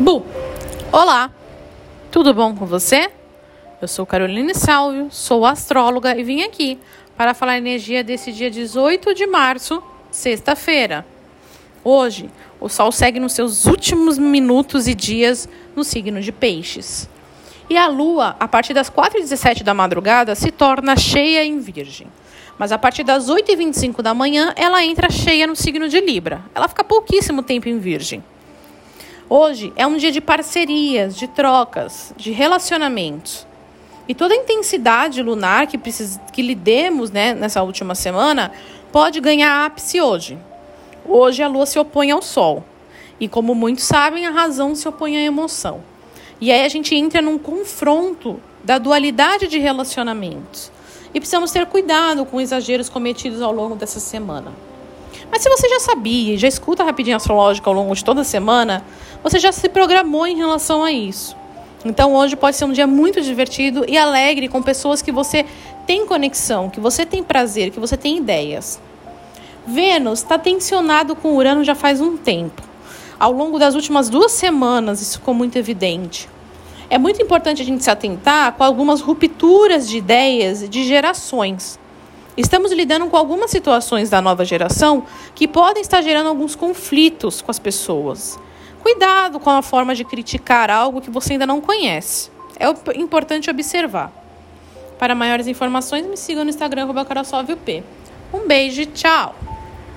Bu, olá, tudo bom com você? Eu sou Caroline Salvio, sou astróloga e vim aqui para falar a energia desse dia 18 de março, sexta-feira. Hoje, o Sol segue nos seus últimos minutos e dias no signo de Peixes. E a Lua, a partir das 4h17 da madrugada, se torna cheia em Virgem. Mas a partir das 8h25 da manhã, ela entra cheia no signo de Libra. Ela fica pouquíssimo tempo em Virgem. Hoje é um dia de parcerias, de trocas, de relacionamentos. E toda a intensidade lunar que, precis... que lidemos né, nessa última semana pode ganhar ápice hoje. Hoje a lua se opõe ao sol. E como muitos sabem, a razão se opõe à emoção. E aí a gente entra num confronto da dualidade de relacionamentos. E precisamos ter cuidado com exageros cometidos ao longo dessa semana. Mas se você já sabia já escuta rapidinho astrológica ao longo de toda a semana, você já se programou em relação a isso. Então hoje pode ser um dia muito divertido e alegre com pessoas que você tem conexão, que você tem prazer, que você tem ideias. Vênus está tensionado com Urano já faz um tempo. Ao longo das últimas duas semanas isso ficou muito evidente. É muito importante a gente se atentar com algumas rupturas de ideias e de gerações. Estamos lidando com algumas situações da nova geração que podem estar gerando alguns conflitos com as pessoas. Cuidado com a forma de criticar algo que você ainda não conhece. É importante observar. Para maiores informações, me siga no Instagram, P. Um beijo e tchau!